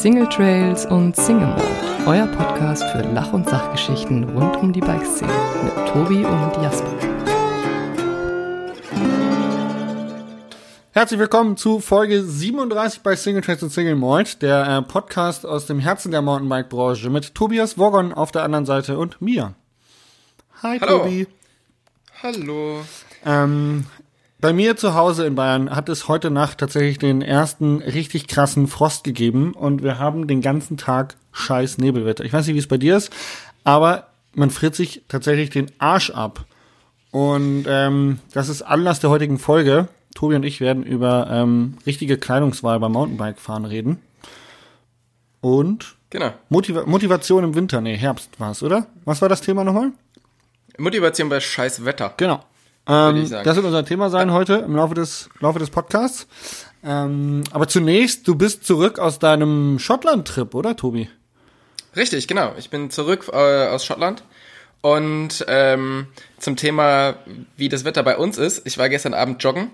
Single Trails und Single Mode, euer Podcast für Lach- und Sachgeschichten rund um die Bikeszene mit Tobi und Jasper. Herzlich willkommen zu Folge 37 bei Single Trails und Single Mode, der äh, Podcast aus dem Herzen der Mountainbike-Branche mit Tobias Wogon auf der anderen Seite und mir. Hi Hallo. Tobi. Hallo. Ähm, bei mir zu Hause in Bayern hat es heute Nacht tatsächlich den ersten richtig krassen Frost gegeben und wir haben den ganzen Tag scheiß Nebelwetter. Ich weiß nicht, wie es bei dir ist, aber man friert sich tatsächlich den Arsch ab. Und ähm, das ist Anlass der heutigen Folge. Tobi und ich werden über ähm, richtige Kleidungswahl beim Mountainbike-Fahren reden. Und Genau. Motiva Motivation im Winter, nee, Herbst war es, oder? Was war das Thema nochmal? Motivation bei scheiß Wetter. Genau. Ähm, das wird unser Thema sein heute im Laufe des, Laufe des Podcasts. Ähm, aber zunächst, du bist zurück aus deinem Schottland-Trip, oder Tobi? Richtig, genau. Ich bin zurück äh, aus Schottland. Und ähm, zum Thema, wie das Wetter bei uns ist. Ich war gestern Abend joggen.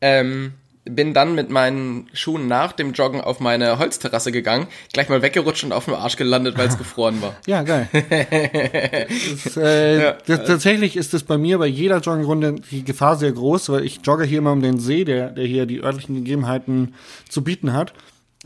Ähm, bin dann mit meinen Schuhen nach dem Joggen auf meine Holzterrasse gegangen, gleich mal weggerutscht und auf dem Arsch gelandet, weil es gefroren war. Ja, geil. das, äh, Ja. das, tatsächlich ist es bei mir bei jeder Joggingrunde die Gefahr sehr groß, weil ich jogge hier immer um den See, der, der hier die örtlichen Gegebenheiten zu bieten hat.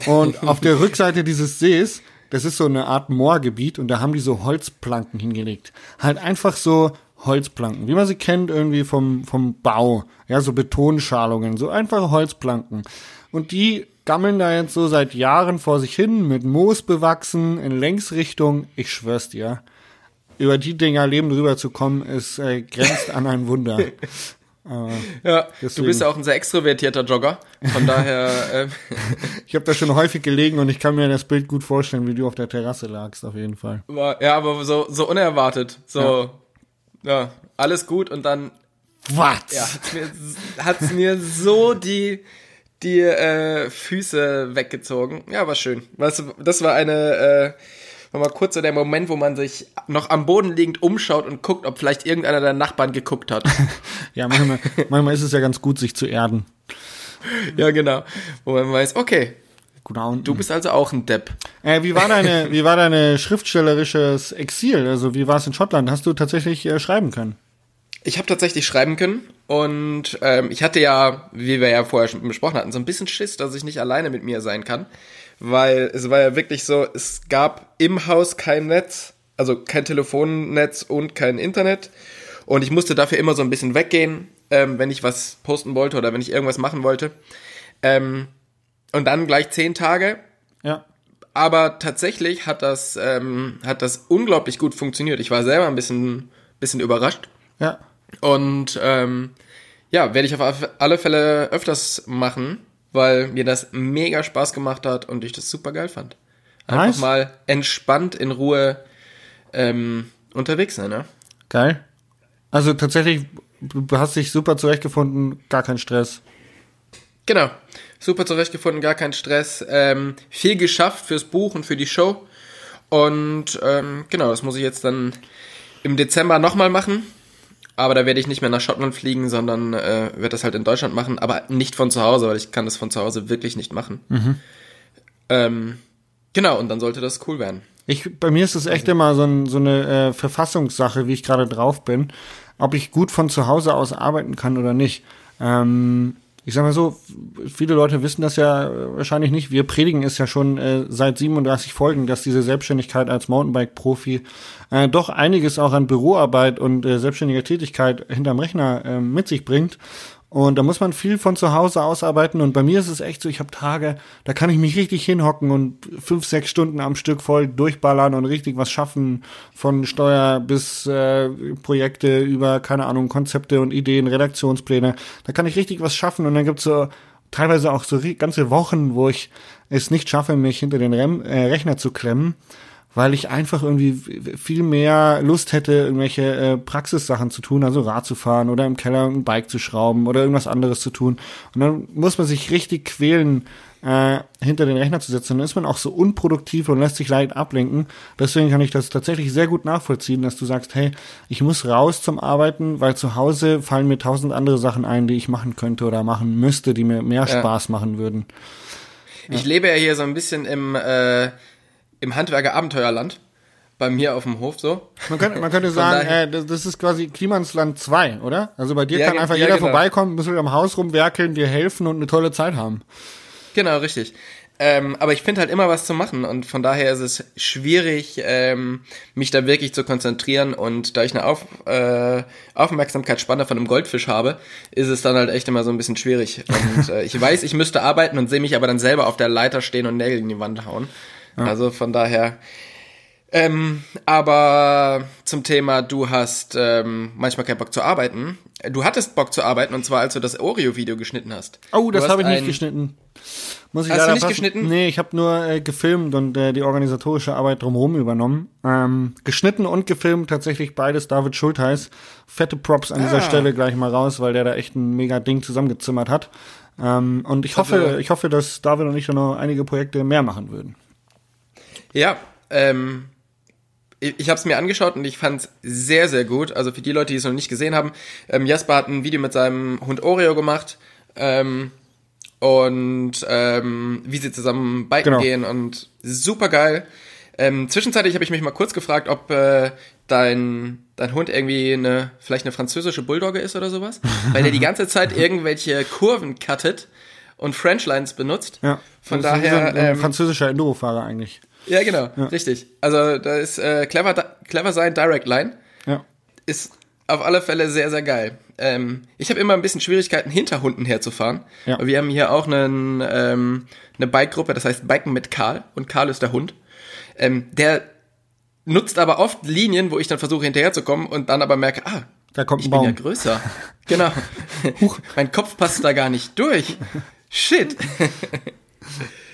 Und auf der Rückseite dieses Sees, das ist so eine Art Moorgebiet und da haben die so Holzplanken hingelegt. Halt einfach so Holzplanken, wie man sie kennt irgendwie vom, vom Bau. Ja, so Betonschalungen, so einfache Holzplanken. Und die gammeln da jetzt so seit Jahren vor sich hin, mit Moos bewachsen, in Längsrichtung. Ich schwör's dir. Über die Dinger leben drüber zu kommen, ist äh, grenzt an ein Wunder. Ja, Deswegen- du bist ja auch ein sehr extrovertierter Jogger. Von daher, ähm, Ich habe da schon häufig gelegen und ich kann mir das Bild gut vorstellen, wie du auf der Terrasse lagst, auf jeden Fall. ja, aber so, so unerwartet. So, ja. Alles gut und dann Was? Ja, hat's mir, hat's mir so die, die äh, Füße weggezogen. Ja, war schön. Weißt du, das war eine, äh, mal kurz so der Moment, wo man sich noch am Boden liegend umschaut und guckt, ob vielleicht irgendeiner der Nachbarn geguckt hat. Ja, manchmal, manchmal ist es ja ganz gut, sich zu erden. ja, genau. Wo man weiß, okay, Genau. du bist also auch ein Depp. Äh, wie war deine, wie war deine schriftstellerisches Exil? Also wie war es in Schottland? Hast du tatsächlich äh, schreiben können? Ich habe tatsächlich schreiben können und ähm, ich hatte ja, wie wir ja vorher schon besprochen hatten, so ein bisschen Schiss, dass ich nicht alleine mit mir sein kann, weil es war ja wirklich so, es gab im Haus kein Netz, also kein Telefonnetz und kein Internet und ich musste dafür immer so ein bisschen weggehen, ähm, wenn ich was posten wollte oder wenn ich irgendwas machen wollte. Ähm, und dann gleich zehn Tage Ja. aber tatsächlich hat das, ähm, hat das unglaublich gut funktioniert. Ich war selber ein bisschen, bisschen überrascht. Ja. Und ähm, ja, werde ich auf alle Fälle öfters machen, weil mir das mega Spaß gemacht hat und ich das super geil fand. Einfach Nice. mal entspannt in Ruhe ähm, unterwegs sein, ne? Geil. Also tatsächlich, du hast dich super zurechtgefunden, gar kein Stress. Genau. Super zurechtgefunden, gar kein Stress. Ähm, viel geschafft fürs Buch und für die Show. Und ähm, genau, das muss ich jetzt dann im Dezember nochmal machen. Aber da werde ich nicht mehr nach Schottland fliegen, sondern äh, werde das halt in Deutschland machen. Aber nicht von zu Hause, weil ich kann das von zu Hause wirklich nicht machen. Ähm, genau, und dann sollte das cool werden. Ich, bei mir ist es echt immer so, ein, so eine äh, Verfassungssache, wie ich gerade drauf bin, ob ich gut von zu Hause aus arbeiten kann oder nicht. Ähm, ich sag mal so, viele Leute wissen das ja äh, wahrscheinlich nicht. Wir predigen es ja schon äh, seit 37 Folgen, dass diese Selbstständigkeit als Mountainbike-Profi äh, doch einiges auch an Büroarbeit und äh, selbstständiger Tätigkeit hinterm Rechner äh, mit sich bringt. Und da muss man viel von zu Hause ausarbeiten. Und bei mir ist es echt so, ich habe Tage, da kann ich mich richtig hinhocken und fünf, sechs Stunden am Stück voll durchballern und richtig was schaffen. Von Steuer bis äh, Projekte über, keine Ahnung, Konzepte und Ideen, Redaktionspläne. Da kann ich richtig was schaffen. Und dann gibt's so teilweise auch so ganze Wochen, wo ich es nicht schaffe, mich hinter den Rem äh, Rechner zu klemmen weil ich einfach irgendwie viel mehr Lust hätte, irgendwelche äh, Praxissachen zu tun, also Rad zu fahren oder im Keller ein Bike zu schrauben oder irgendwas anderes zu tun. Und dann muss man sich richtig quälen, äh, hinter den Rechner zu setzen. Dann ist man auch so unproduktiv und lässt sich leicht ablenken. Deswegen kann ich das tatsächlich sehr gut nachvollziehen, dass du sagst, hey, ich muss raus zum Arbeiten, weil zu Hause fallen mir tausend andere Sachen ein, die ich machen könnte oder machen müsste, die mir mehr Ja. Spaß machen würden. Ich lebe ja hier so ein bisschen im, äh, im Handwerker-Abenteuerland. Bei mir auf dem Hof so. Man könnte, man könnte sagen, daher- äh, das, das ist quasi Klimansland 2, oder? Also bei dir Ja, kann einfach ja, jeder genau. vorbeikommen, ein bisschen am Haus rumwerkeln, dir helfen und eine tolle Zeit haben. Genau, richtig. Ähm, aber ich finde halt immer was zu machen und von daher ist es schwierig, ähm, mich da wirklich zu konzentrieren und da ich eine Auf, äh, Aufmerksamkeitsspanne von einem Goldfisch habe, ist es dann halt echt immer so ein bisschen schwierig. Und äh, ich weiß, ich müsste arbeiten und sehe mich aber dann selber auf der Leiter stehen und Nägel in die Wand hauen. Also von daher. Ähm, aber zum Thema, du hast ähm, manchmal keinen Bock zu arbeiten. Du hattest Bock zu arbeiten und zwar als du das Oreo-Video geschnitten hast. Oh, das habe ich nicht geschnitten. Muss ich Hast du nicht passen. geschnitten? Nee, ich habe nur äh, gefilmt und äh, die organisatorische Arbeit drumherum übernommen. Ähm, geschnitten und gefilmt, tatsächlich beides David Schultheiß. Fette Props an dieser Ah. Stelle gleich mal raus, weil der da echt ein mega Ding zusammengezimmert hat. Ähm, und ich hoffe, Also- ich hoffe, dass David und ich dann noch einige Projekte mehr machen würden. Ja, ähm, ich, habe es mir angeschaut und ich fand es sehr, sehr gut. Also für die Leute, die es noch nicht gesehen haben, ähm, Jasper hat ein Video mit seinem Hund Oreo gemacht ähm, und ähm, wie sie zusammen biken Genau. gehen und super geil. Ähm, zwischenzeitlich habe ich mich mal kurz gefragt, ob äh, dein, dein Hund irgendwie eine, vielleicht eine französische Bulldogge ist oder sowas, weil der die ganze Zeit irgendwelche Kurven cuttet und Frenchlines benutzt. Ja. Von daher, ein, ein ähm, französischer Enduro-Fahrer eigentlich. Ja, genau, richtig. Also da ist äh, clever, clever sein Direct Line Ja. ist auf alle Fälle sehr, sehr geil. Ähm, ich habe immer ein bisschen Schwierigkeiten, hinter Hunden herzufahren. Ja. Aber Wir haben hier auch einen, ähm, eine Bike-Gruppe, das heißt Biken mit Karl. Und Karl ist der Hund. Ähm, der nutzt aber oft Linien, wo ich dann versuche hinterherzukommen und dann aber merke, ah, Da kommt ich ein bin ja Baum. größer. genau. mein Kopf passt da gar nicht durch. Shit.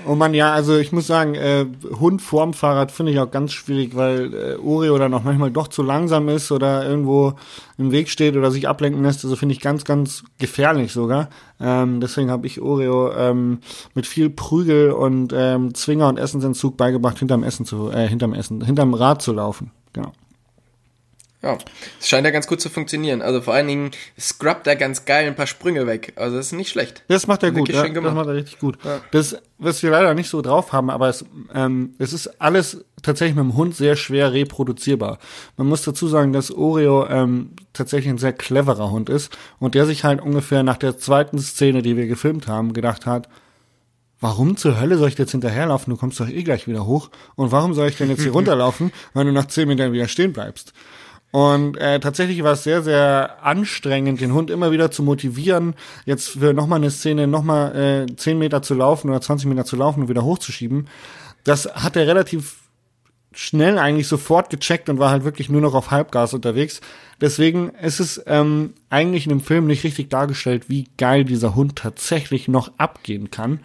Oh man, ja, also ich muss sagen, äh, Hund vorm Fahrrad finde ich auch ganz schwierig, weil äh, Oreo dann auch manchmal doch zu langsam ist oder irgendwo im Weg steht oder sich ablenken lässt. Also finde ich ganz, ganz gefährlich sogar. Ähm, deswegen habe ich Oreo ähm, mit viel Prügel und ähm, Zwinger und Essensentzug beigebracht, hinterm Essen zu, äh, hinterm Essen, hinterm Rad zu laufen. Genau. Ja, es scheint ja ganz gut zu funktionieren. Also vor allen Dingen scrubbt er ganz geil ein paar Sprünge weg. Also das ist nicht schlecht. Das macht er gut, ja, das macht er richtig gut. Das, was wir leider nicht so drauf haben, aber es, ähm, es ist alles tatsächlich mit dem Hund sehr schwer reproduzierbar. Man muss dazu sagen, dass Oreo ähm, tatsächlich ein sehr cleverer Hund ist und der sich halt ungefähr nach der zweiten Szene, die wir gefilmt haben, gedacht hat, warum zur Hölle soll ich jetzt hinterherlaufen? Du kommst doch eh gleich wieder hoch. Und warum soll ich denn jetzt hier runterlaufen, wenn du nach zehn Metern wieder stehen bleibst? Und äh, tatsächlich war es sehr, sehr anstrengend, den Hund immer wieder zu motivieren, jetzt für nochmal eine Szene nochmal äh, 10 Meter zu laufen oder 20 Meter zu laufen und wieder hochzuschieben. Das hat er relativ schnell eigentlich sofort gecheckt und war halt wirklich nur noch auf Halbgas unterwegs. Deswegen ist es ähm, eigentlich in dem Film nicht richtig dargestellt, wie geil dieser Hund tatsächlich noch abgehen kann,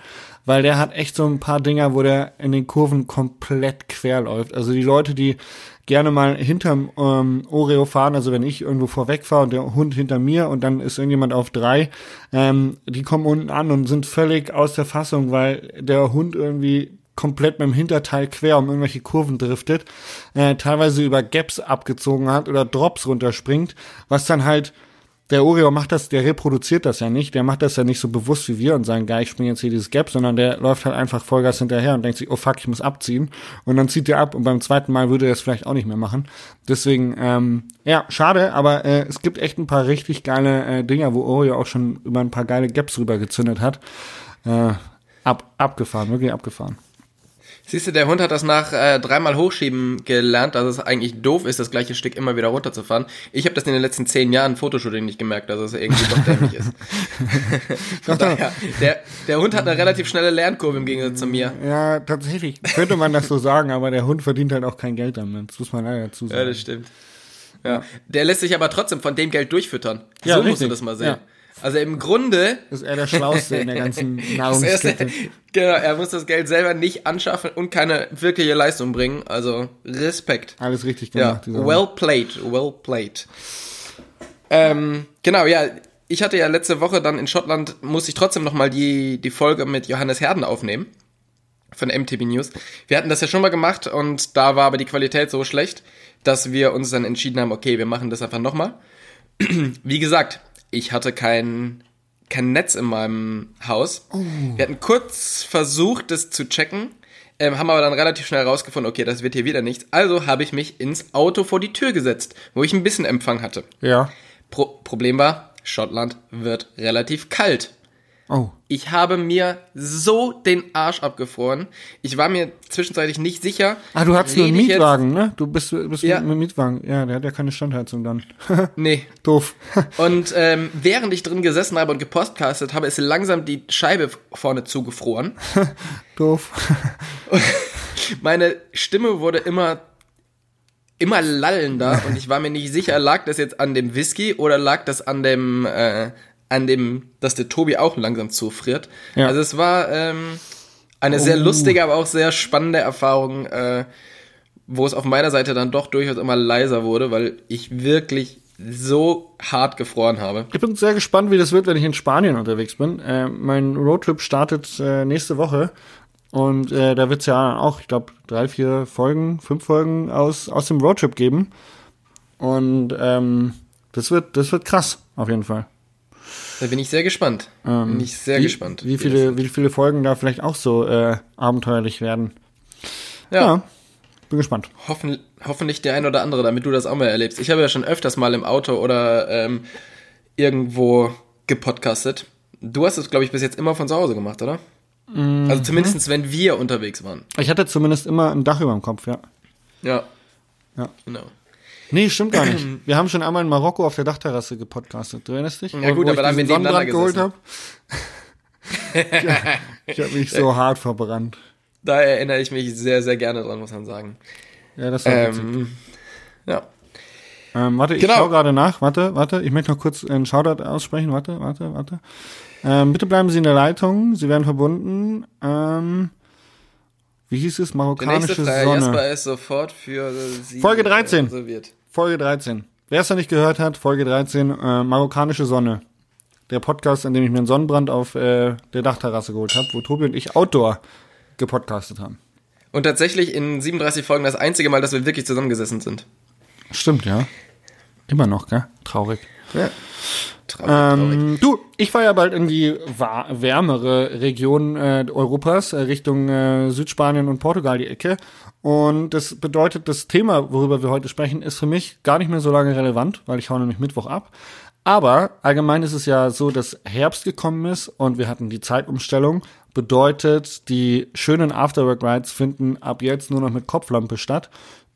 weil der hat echt so ein paar Dinger, wo der in den Kurven komplett quer läuft. Also die Leute, die gerne mal hinterm ähm, Oreo fahren, also wenn ich irgendwo vorweg fahre und der Hund hinter mir und dann ist irgendjemand auf drei, ähm, die kommen unten an und sind völlig aus der Fassung, weil der Hund irgendwie komplett mit dem Hinterteil quer um irgendwelche Kurven driftet, äh, teilweise über Gaps abgezogen hat oder Drops runterspringt, was dann halt der Oreo macht das, der reproduziert das ja nicht, der macht das ja nicht so bewusst wie wir und sagen, geil, ich springe jetzt hier dieses Gap, sondern der läuft halt einfach Vollgas hinterher und denkt sich, oh fuck, ich muss abziehen und dann zieht er ab und beim zweiten Mal würde er es vielleicht auch nicht mehr machen. Deswegen, ähm, ja, schade, aber äh, es gibt echt ein paar richtig geile äh, Dinger, wo Oreo auch schon über ein paar geile Gaps rüber gezündet hat. Äh, ab, abgefahren, wirklich abgefahren. Siehst du, der Hund hat das nach äh, dreimal Hochschieben gelernt, dass es eigentlich doof ist, das gleiche Stück immer wieder runterzufahren. Ich habe das in den letzten zehn Jahren Fotoshooting nicht gemerkt, dass es irgendwie doch dämlich ist. Daher, der, der Hund hat eine relativ schnelle Lernkurve im Gegensatz zu mir. Ja, tatsächlich könnte man das so sagen, aber der Hund verdient halt auch kein Geld damit. Das muss man leider dazu sagen. Ja, das stimmt. Ja. Der lässt sich aber trotzdem von dem Geld durchfüttern. Ja, so musst richtig. du das mal sehen. Ja. Also im Grunde ist er der Schlauste in der ganzen er, Nahrungskette. genau, er muss das Geld selber nicht anschaffen und keine wirkliche Leistung bringen. Also Respekt. Alles richtig Ja, gemacht. dieser well played, well played. Ähm, genau, ja, ich hatte ja letzte Woche dann in Schottland, musste ich trotzdem nochmal die, die Folge mit Johannes Herden aufnehmen. Von MTV News. Wir hatten das ja schon mal gemacht und da war aber die Qualität so schlecht, dass wir uns dann entschieden haben, okay, wir machen das einfach nochmal. Wie gesagt, ich hatte kein, kein Netz in meinem Haus. Wir hatten kurz versucht, das zu checken, ähm, haben aber dann relativ schnell herausgefunden, okay, das wird hier wieder nichts. Also habe ich mich ins Auto vor die Tür gesetzt, wo ich ein bisschen Empfang hatte. Ja. Pro Problem war, Schottland wird relativ kalt. Oh. Ich habe mir so den Arsch abgefroren. Ich war mir zwischenzeitlich nicht sicher. Ah, du hattest nur einen jetzt- Mietwagen, ne? Du bist, bist Ja. mit einem Mietwagen. Ja, der hat ja keine Standheizung dann. Nee. Doof. Und ähm, während ich drin gesessen habe und gepodcastet habe, ist langsam die Scheibe vorne zugefroren. Doof. Meine Stimme wurde immer immer lallender und ich war mir nicht sicher, lag das jetzt an dem Whisky oder lag das an dem äh, an dem, dass der Tobi auch langsam zufriert. Ja. Also es war ähm, eine sehr Oh. lustige, aber auch sehr spannende Erfahrung, äh, wo es auf meiner Seite dann doch durchaus immer leiser wurde, weil ich wirklich so hart gefroren habe. Ich bin sehr gespannt, wie das wird, wenn ich in Spanien unterwegs bin. Äh, mein Roadtrip startet äh, nächste Woche. Und äh, da wird es ja auch, ich glaube, drei, vier Folgen, fünf Folgen aus, aus dem Roadtrip geben. Und ähm, das wird, das wird krass, auf jeden Fall. Da bin ich sehr gespannt. bin ich sehr Ähm, wie, gespannt. Wie viele, wie viele Folgen da vielleicht auch so äh, abenteuerlich werden. Ja. Ja, bin gespannt. Hoffen, hoffentlich der ein oder andere, damit du das auch mal erlebst. Ich habe ja schon öfters mal im Auto oder ähm, irgendwo gepodcastet. Du hast es, glaube ich, bis jetzt immer von zu Hause gemacht, oder? Mhm. Also zumindest, wenn wir unterwegs waren. Ich hatte zumindest immer ein Dach über dem Kopf, ja. Ja. Ja. Genau. Nee, stimmt gar nicht. Wir haben schon einmal in Marokko auf der Dachterrasse gepodcastet. Du erinnerst dich? Ja gut, aber da haben wir nebeneinander Sonnenbrand geholt habe. ich habe mich so hart verbrannt. Da erinnere ich mich sehr, sehr gerne dran, muss man sagen. Ja, das war. Ähm, ja. Ähm, warte, ich genau. schaue gerade nach. Warte, warte. Ich möchte noch kurz einen Shoutout aussprechen. Warte, warte, warte. Ähm, bitte bleiben Sie in der Leitung. Sie werden verbunden. Ähm, wie hieß es? Der nächste Marokkanische Frage, Sonne. Jasper ist sofort für Sie Folge 13. reserviert. Folge 13. Wer es noch nicht gehört hat, Folge 13, äh, Marokkanische Sonne. Der Podcast, an dem ich mir einen Sonnenbrand auf äh, der Dachterrasse geholt habe, wo Tobi und ich Outdoor gepodcastet haben. Und tatsächlich in 37 Folgen das einzige Mal, dass wir wirklich zusammengesessen sind. Stimmt, ja. Immer noch, gell? Traurig. Ja. Traurig, traurig. Ähm, du, ich war ja bald in die wärmere Region äh, Europas, äh, Richtung äh, Südspanien und Portugal die Ecke. Und das bedeutet, das Thema, worüber wir heute sprechen, ist für mich gar nicht mehr so lange relevant, weil ich hau nämlich Mittwoch ab. Aber allgemein ist es ja so, dass Herbst gekommen ist und wir hatten die Zeitumstellung. Bedeutet, die schönen Afterwork-Rides finden ab jetzt nur noch mit Kopflampe statt.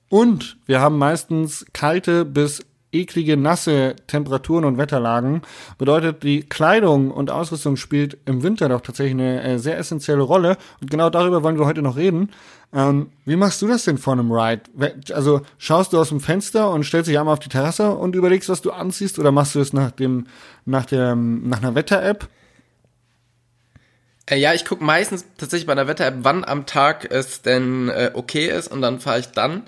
Und wir haben meistens kalte bis eklige, nasse Temperaturen und Wetterlagen. Bedeutet, die Kleidung und Ausrüstung spielt im Winter doch tatsächlich eine äh, sehr essentielle Rolle. Und genau darüber wollen wir heute noch reden. Ähm, wie machst du das denn vor einem Ride? Also schaust du aus dem Fenster und stellst dich einmal auf die Terrasse und überlegst, was du anziehst, oder machst du es nach dem, nach der, nach einer Wetter-App? Äh, ja, ich gucke meistens tatsächlich bei einer Wetter-App, wann am Tag es denn äh, okay ist und dann fahre ich dann.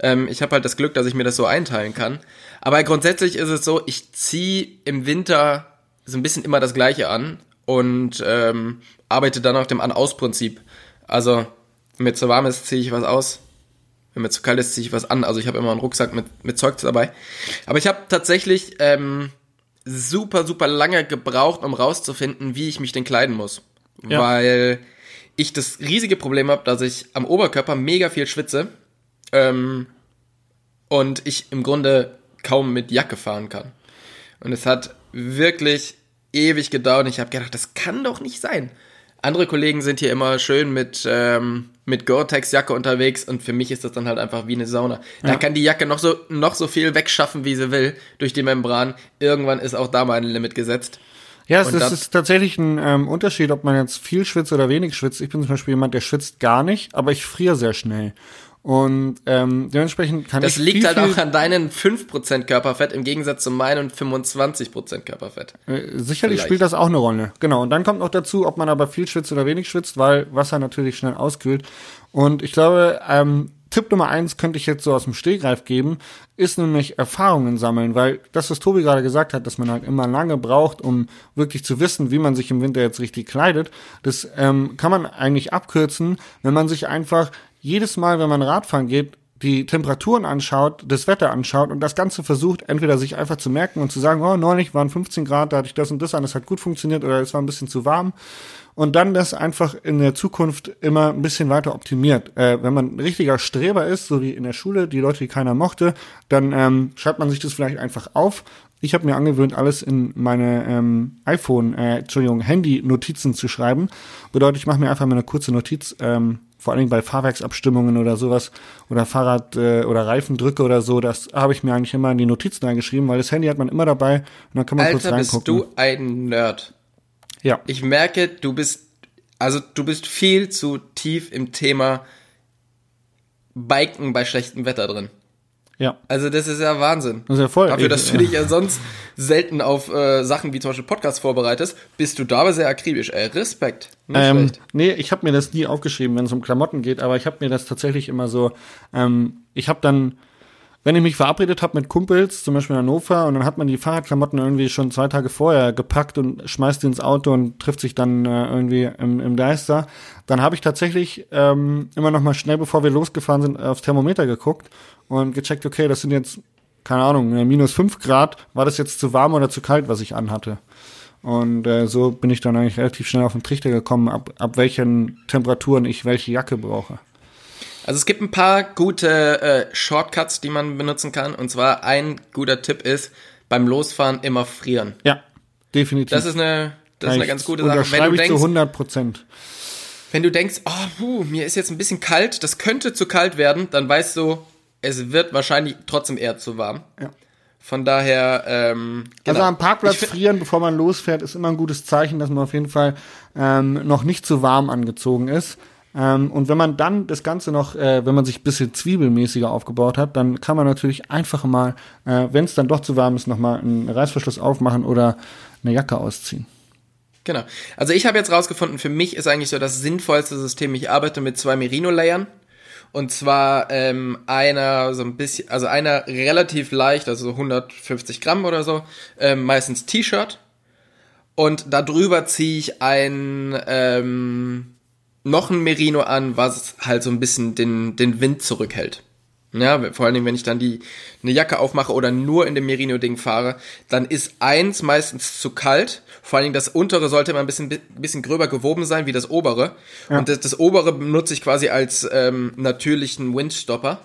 Ähm, ich habe halt das Glück, dass ich mir das so einteilen kann. Aber grundsätzlich ist es so, ich ziehe im Winter so ein bisschen immer das Gleiche an und ähm, arbeite dann nach dem An-Aus-Prinzip. Also, wenn mir zu warm ist, ziehe ich was aus. Wenn mir zu kalt ist, ziehe ich was an. Also ich habe immer einen Rucksack mit, mit Zeug dabei. Aber ich habe tatsächlich ähm, super, super lange gebraucht, um rauszufinden, wie ich mich denn kleiden muss. Ja. Weil ich das riesige Problem habe, dass ich am Oberkörper mega viel schwitze ähm, und ich im Grunde kaum mit Jacke fahren kann. Und es hat wirklich ewig gedauert. und Ich habe gedacht, das kann doch nicht sein. Andere Kollegen sind hier immer schön mit, ähm, mit Gore-Tex-Jacke unterwegs und für mich ist das dann halt einfach wie eine Sauna. Da kann die Jacke noch so, noch so viel wegschaffen, wie sie will, durch die Membran. Irgendwann ist auch da mal ein Limit gesetzt. Ja, es ist, ist tatsächlich ein ähm, Unterschied, ob man jetzt viel schwitzt oder wenig schwitzt. Ich bin zum Beispiel jemand, der schwitzt gar nicht, aber ich friere sehr schnell. Und ähm, dementsprechend kann Das ich liegt viel, halt auch an deinen 5% Körperfett im Gegensatz zu meinen 25% Körperfett. Äh, sicherlich Vielleicht. spielt das auch eine Rolle. Genau. Und dann kommt noch dazu, ob man aber viel schwitzt oder wenig schwitzt, weil Wasser natürlich schnell auskühlt. Und ich glaube, ähm, Tipp Nummer eins könnte ich jetzt so aus dem Stehgreif geben, ist nämlich Erfahrungen sammeln, weil das, was Tobi gerade gesagt hat, dass man halt immer lange braucht, um wirklich zu wissen, wie man sich im Winter jetzt richtig kleidet, das ähm, kann man eigentlich abkürzen, wenn man sich einfach jedes Mal, wenn man Radfahren geht, die Temperaturen anschaut, das Wetter anschaut und das Ganze versucht, entweder sich einfach zu merken und zu sagen, oh, neulich waren 15 Grad, da hatte ich das und das an, das hat gut funktioniert oder es war ein bisschen zu warm. Und dann das einfach in der Zukunft immer ein bisschen weiter optimiert. Äh, wenn man ein richtiger Streber ist, so wie in der Schule, die Leute, die keiner mochte, dann ähm, schreibt man sich das vielleicht einfach auf ich habe mir angewöhnt, alles in meine ähm, iPhone, äh, Entschuldigung, Handy-Notizen zu schreiben. Bedeutet, ich mache mir einfach mal eine kurze Notiz, ähm, vor allen Dingen bei Fahrwerksabstimmungen oder sowas oder Fahrrad- äh, oder Reifendrücke oder so, das habe ich mir eigentlich immer in die Notizen eingeschrieben, weil das Handy hat man immer dabei und dann kann man Alter, kurz reingucken. bist du ein Nerd. Ja. Ich merke, du bist, also du bist viel zu tief im Thema Biken bei schlechtem Wetter drin. Ja. Also das ist ja Wahnsinn. Das ist ja voll. Dafür, dass du dich ja sonst selten auf äh, Sachen wie zum Beispiel Podcasts vorbereitest, bist du dabei sehr akribisch. Ey, Respekt. Nicht Ähm, schlecht. nee, ich habe mir das nie aufgeschrieben, wenn es um Klamotten geht, aber ich habe mir das tatsächlich immer so, ähm, ich habe dann, wenn ich mich verabredet habe mit Kumpels, zum Beispiel in Hannover, und dann hat man die Fahrradklamotten irgendwie schon zwei Tage vorher gepackt und schmeißt die ins Auto und trifft sich dann äh, irgendwie im, im Deister, dann habe ich tatsächlich ähm, immer noch mal schnell, bevor wir losgefahren sind, aufs Thermometer geguckt und gecheckt, okay, das sind jetzt, keine Ahnung, äh, minus fünf Grad, war das jetzt zu warm oder zu kalt, was ich anhatte? Und äh, so bin ich dann eigentlich relativ schnell auf den Trichter gekommen, ab, ab welchen Temperaturen ich welche Jacke brauche. Also es gibt ein paar gute äh, Shortcuts, die man benutzen kann. Und zwar ein guter Tipp ist, beim Losfahren immer frieren. Ja, definitiv. Das ist eine, das ist eine ganz gute Sache. Wenn du ich zu denkst, 100 Prozent. wenn du denkst, oh, puh, mir ist jetzt ein bisschen kalt, das könnte zu kalt werden, dann weißt du, es wird wahrscheinlich trotzdem eher zu warm. Ja. Von daher, ähm, Also genau. am Parkplatz find- frieren, bevor man losfährt, ist immer ein gutes Zeichen, dass man auf jeden Fall ähm, noch nicht zu warm angezogen ist. Ähm, und wenn man dann das Ganze noch, äh, wenn man sich ein bisschen zwiebelmäßiger aufgebaut hat, dann kann man natürlich einfach mal, äh, wenn es dann doch zu warm ist, nochmal einen Reißverschluss aufmachen oder eine Jacke ausziehen. Genau. Also ich habe jetzt rausgefunden, für mich ist eigentlich so das sinnvollste System, ich arbeite mit zwei Merino-Layern. Und zwar ähm, einer so ein bisschen, also einer relativ leicht, also so 150 Gramm oder so, ähm, meistens T-Shirt. Und darüber ziehe ich ein ähm, noch ein Merino an, was halt so ein bisschen den, den Wind zurückhält. Ja, vor allen Dingen, wenn ich dann die eine Jacke aufmache oder nur in dem Merino-Ding fahre, dann ist eins meistens zu kalt. Vor allen Dingen das untere sollte immer ein bisschen, bisschen gröber gewoben sein wie das obere. Und das, das obere benutze ich quasi als ähm, natürlichen Windstopper.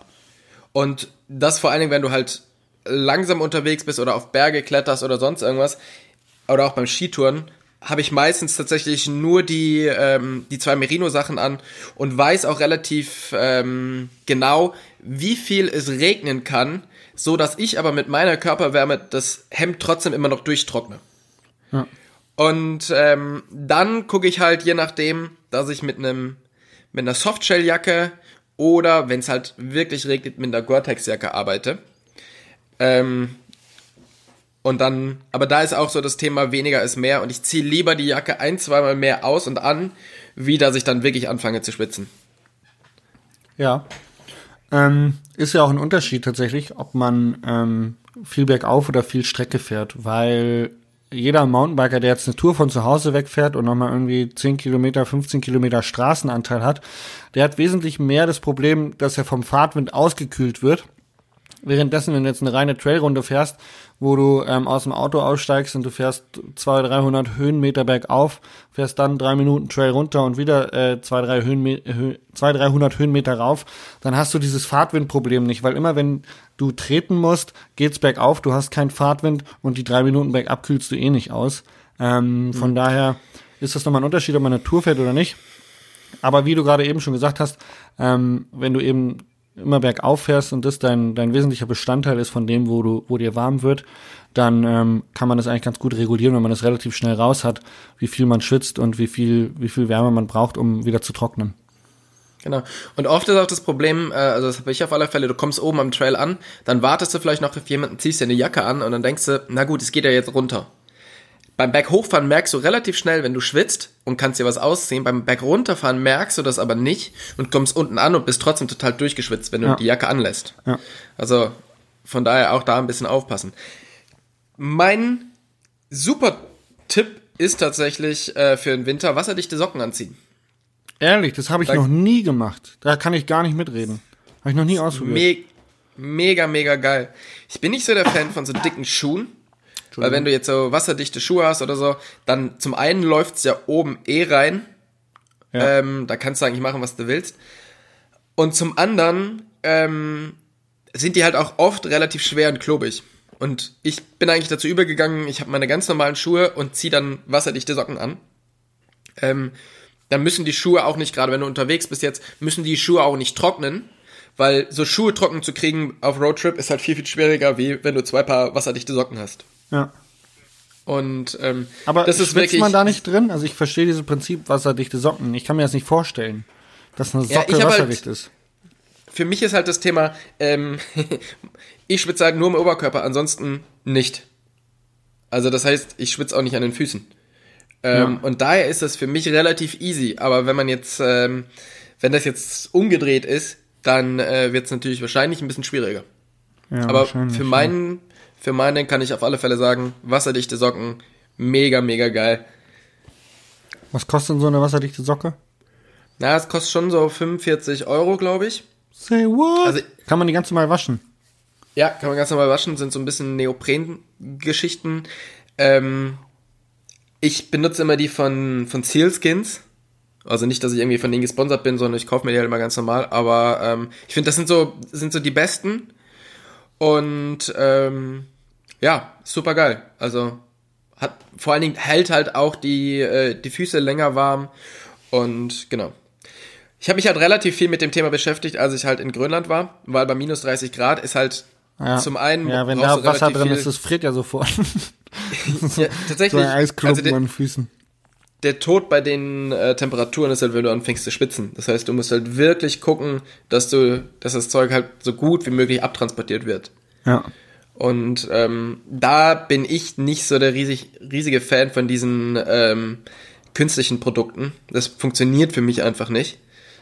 Und das vor allen Dingen, wenn du halt langsam unterwegs bist oder auf Berge kletterst oder sonst irgendwas, oder auch beim Skitouren, habe ich meistens tatsächlich nur die, ähm, die zwei Merino-Sachen an und weiß auch relativ ähm, genau, wie viel es regnen kann, so dass ich aber mit meiner Körperwärme das Hemd trotzdem immer noch durchtrockne. Ja. Und ähm, dann gucke ich halt je nachdem, dass ich mit einem mit einer Softshelljacke oder wenn es halt wirklich regnet mit einer Gore-Tex-Jacke arbeite. Ähm, und dann, aber da ist auch so das Thema weniger ist mehr und ich ziehe lieber die Jacke ein, zweimal mehr aus und an, wie dass ich dann wirklich anfange zu schwitzen. Ja. Ähm, ist ja auch ein Unterschied tatsächlich, ob man ähm, viel bergauf oder viel Strecke fährt, weil jeder Mountainbiker, der jetzt eine Tour von zu Hause wegfährt und nochmal irgendwie 10 Kilometer, 15 Kilometer Straßenanteil hat, der hat wesentlich mehr das Problem, dass er vom Fahrtwind ausgekühlt wird. Währenddessen, wenn du jetzt eine reine Trailrunde fährst, wo du ähm, aus dem Auto aussteigst und du fährst 200, 300 Höhenmeter bergauf, fährst dann drei Minuten Trail runter und wieder äh, 200, 300 Höhenme Hö 200, 300 Höhenmeter rauf, dann hast du dieses Fahrtwindproblem nicht, weil immer wenn du treten musst, geht's bergauf, du hast keinen Fahrtwind und die drei Minuten bergab kühlst du eh nicht aus. Ähm, Von daher ist das nochmal ein Unterschied, ob man eine Tour fährt oder nicht. Aber wie du gerade eben schon gesagt hast, ähm, wenn du eben immer bergauf fährst und das dein, dein wesentlicher Bestandteil ist von dem, wo du, wo dir warm wird, dann ähm, kann man das eigentlich ganz gut regulieren, wenn man das relativ schnell raus hat, wie viel man schwitzt und wie viel, wie viel Wärme man braucht, um wieder zu trocknen. Genau. Und oft ist auch das Problem, äh, also das habe ich auf alle Fälle, du kommst oben am Trail an, dann wartest du vielleicht noch auf jemanden, ziehst dir eine Jacke an und dann denkst du, na gut, es geht ja jetzt runter. Beim Berghochfahren merkst du relativ schnell, wenn du schwitzt und kannst dir was ausziehen. Beim Bergrunterfahren merkst du das aber nicht und kommst unten an und bist trotzdem total durchgeschwitzt, wenn du Ja. die Jacke anlässt. Ja. Also von daher auch da ein bisschen aufpassen. Mein super Tipp ist tatsächlich äh, für den Winter wasserdichte Socken anziehen. Ehrlich, das habe ich Da- noch nie gemacht. Da kann ich gar nicht mitreden. Habe ich noch nie ausprobiert. Me mega, mega geil. Ich bin nicht so der Fan von so dicken Schuhen. Weil wenn du jetzt so wasserdichte Schuhe hast oder so, dann zum einen läuft's ja oben eh rein. Ja. Ähm, da kannst du eigentlich machen, was du willst. Und zum anderen ähm, sind die halt auch oft relativ schwer und klobig. Und ich bin eigentlich dazu übergegangen, ich habe meine ganz normalen Schuhe und ziehe dann wasserdichte Socken an. Ähm, dann müssen die Schuhe auch nicht, gerade wenn du unterwegs bist jetzt, müssen die Schuhe auch nicht trocknen. Weil so Schuhe trocken zu kriegen auf Roadtrip ist halt viel, viel schwieriger, wie wenn du zwei Paar wasserdichte Socken hast. Ja. Und ähm, Aber das ist wirklich. man da nicht drin? Also ich verstehe dieses Prinzip wasserdichte Socken. Ich kann mir das nicht vorstellen, dass eine Ja, Socke hab halt- wasserdicht ist. Für mich ist halt das Thema, ähm, ich schwitze halt nur im Oberkörper, ansonsten nicht. Also das heißt, ich schwitze auch nicht an den Füßen. Ähm, Ja. Und daher ist das für mich relativ easy. Aber wenn man jetzt, ähm, wenn das jetzt umgedreht ist, dann äh, wird es natürlich wahrscheinlich ein bisschen schwieriger. Ja, Aber für ja. meinen, für meinen kann ich auf alle Fälle sagen, wasserdichte Socken, mega, mega geil. Was kostet denn so eine wasserdichte Socke? Na, es kostet schon so 45 Euro, glaube ich. Say what? Also- kann man die ganz normal waschen? Ja, kann man ganz normal waschen, sind so ein bisschen Neopren-Geschichten. Ähm, ich benutze immer die von, von Sealskins. Also nicht, dass ich irgendwie von denen gesponsert bin, sondern ich kaufe mir die halt immer ganz normal. Aber ähm, ich finde, das sind so, sind so die besten. Und ähm, ja, super geil. Also hat vor allen Dingen hält halt auch die, äh, die Füße länger warm. Und genau. Ich habe mich halt relativ viel mit dem Thema beschäftigt, als ich halt in Grönland war, weil bei minus 30 Grad ist halt Ja. zum einen Ja, wenn da Wasser drin ist, das friert ja sofort. ja, so tatsächlich. ein Eisklumpen also der, an den Füßen. Der Tod bei den äh, Temperaturen ist halt, wenn du anfängst zu schwitzen. Das heißt, du musst halt wirklich gucken, dass du, dass das Zeug halt so gut wie möglich abtransportiert wird. Ja. Und ähm, da bin ich nicht so der riesig, riesige Fan von diesen ähm, künstlichen Produkten. Das funktioniert für mich einfach nicht.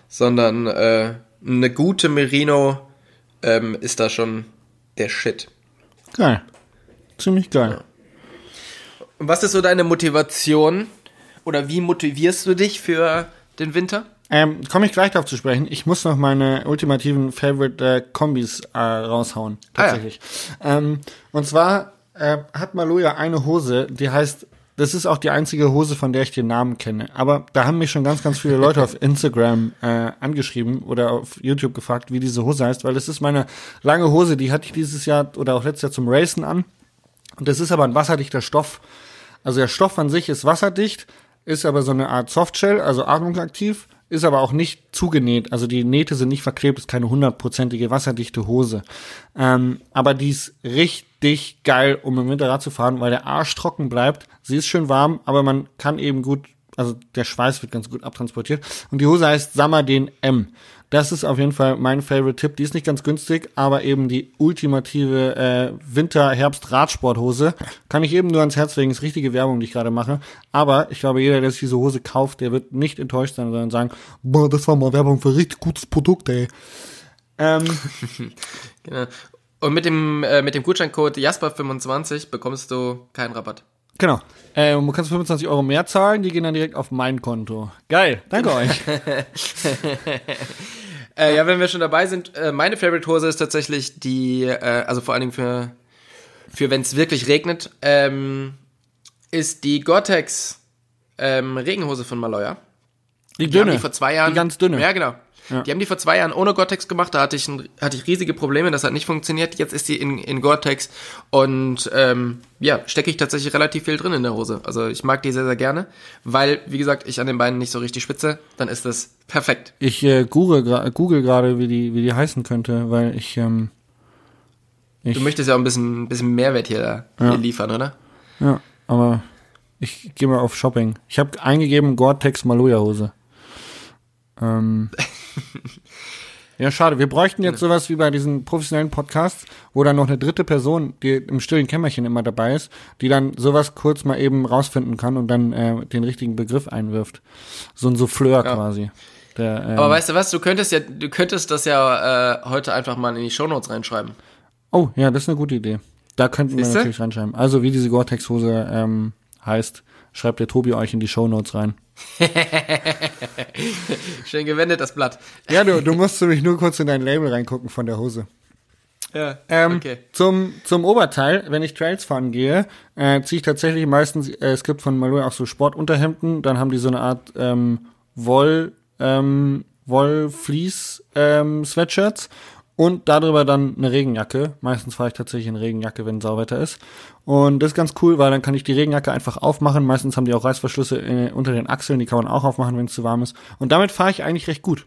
Sondern äh, eine gute Merino ähm, ist da schon der Shit. Geil. Ziemlich geil. Und was ist so deine Motivation? Oder wie motivierst du dich für den Winter? Ähm, Komme ich gleich darauf zu sprechen. Ich muss noch meine ultimativen Favorite äh, Kombis äh, raushauen. Ah, ja. Tatsächlich. ähm, und zwar äh, hat Maloja eine Hose, die heißt, das ist auch die einzige Hose, von der ich den Namen kenne. Aber da haben mich schon ganz, ganz viele Leute auf Instagram äh, angeschrieben oder auf YouTube gefragt, wie diese Hose heißt, weil das ist meine lange Hose, die hatte ich dieses Jahr oder auch letztes Jahr zum Racen an. Und das ist aber ein wasserdichter Stoff. Also der Stoff an sich ist wasserdicht, ist aber so eine Art Softshell, also atmungsaktiv, ist aber auch nicht zugenäht. Also die Nähte sind nicht verklebt, ist keine hundertprozentige wasserdichte Hose. Ähm, aber die ist richtig geil, um im Winter Rad zu fahren, weil der Arsch trocken bleibt. Sie ist schön warm, aber man kann eben gut, also der Schweiß wird ganz gut abtransportiert. Und die Hose heißt den M. Das ist auf jeden Fall mein Favorite-Tipp. Die ist nicht ganz günstig, aber eben die ultimative äh, Winter-Herbst-Radsporthose. Kann ich eben nur ans Herz legen. Ist richtige Werbung, die ich gerade mache. Aber ich glaube, jeder, der sich diese Hose kauft, der wird nicht enttäuscht sein, sondern sagen, boah, das war mal Werbung für richtig gutes Produkt, ey. Ähm, Genau. Und mit dem, äh, mit dem Gutscheincode Jasper25 bekommst du keinen Rabatt. genau. Äh, du kannst 25 Euro mehr zahlen, die gehen dann direkt auf mein Konto. Geil, danke euch. Äh, ja, wenn wir schon dabei sind, äh, meine Favorite Hose ist tatsächlich die, äh, also vor allen Dingen für, für wenn es wirklich regnet, ähm, ist die Gore-Tex ähm, Regenhose von Maloya. Die dünne. die vor zwei Jahren. Die ganz dünne. Ja, genau. Ja. Die haben die vor zwei Jahren ohne Gore-Tex gemacht, da hatte ich, ein, hatte ich riesige Probleme, das hat nicht funktioniert. Jetzt ist die in, in Gore-Tex und ähm, ja, stecke ich tatsächlich relativ viel drin in der Hose. Also ich mag die sehr, sehr gerne, weil, wie gesagt, ich an den Beinen nicht so richtig spitze, dann ist das perfekt. Ich äh, google gerade, wie die, wie die heißen könnte, weil ich, ähm, ich Du möchtest ja auch ein bisschen, ein bisschen Mehrwert hier, Ja. hier liefern, oder? Ja, aber ich gehe mal auf Shopping. Ich habe eingegeben Gore-Tex Maloja Hose. Ähm, ja, schade. Wir bräuchten jetzt sowas wie bei diesen professionellen Podcasts, wo dann noch eine dritte Person, die im stillen Kämmerchen immer dabei ist, die dann sowas kurz mal eben rausfinden kann und dann äh, den richtigen Begriff einwirft. So ein Souffleur Ja. quasi. Der, ähm, Aber weißt du was, du könntest ja, du könntest das ja äh, heute einfach mal in die Shownotes reinschreiben. Oh, ja, das ist eine gute Idee. Da könnten wir Siehste? natürlich reinschreiben. Also wie diese Gore-Tex-Hose ähm, heißt, schreibt der Tobi euch in die Shownotes rein. Schön gewendet, das Blatt. Ja, du, du musst nämlich nur kurz in dein Label reingucken von der Hose. Ja, Ähm, okay. zum, zum Oberteil, wenn ich Trails fahren gehe, äh, ziehe ich tatsächlich meistens, äh, es gibt von Malloy auch so Sportunterhemden, dann haben die so eine Art ähm, Woll, ähm, Wollfleece ähm, Sweatshirts und darüber dann eine Regenjacke. Meistens fahre ich tatsächlich in Regenjacke, wenn Sauwetter ist. Und das ist ganz cool, weil dann kann ich die Regenjacke einfach aufmachen. Meistens haben die auch Reißverschlüsse äh, unter den Achseln, die kann man auch aufmachen, wenn es zu warm ist. Und damit fahre ich eigentlich recht gut.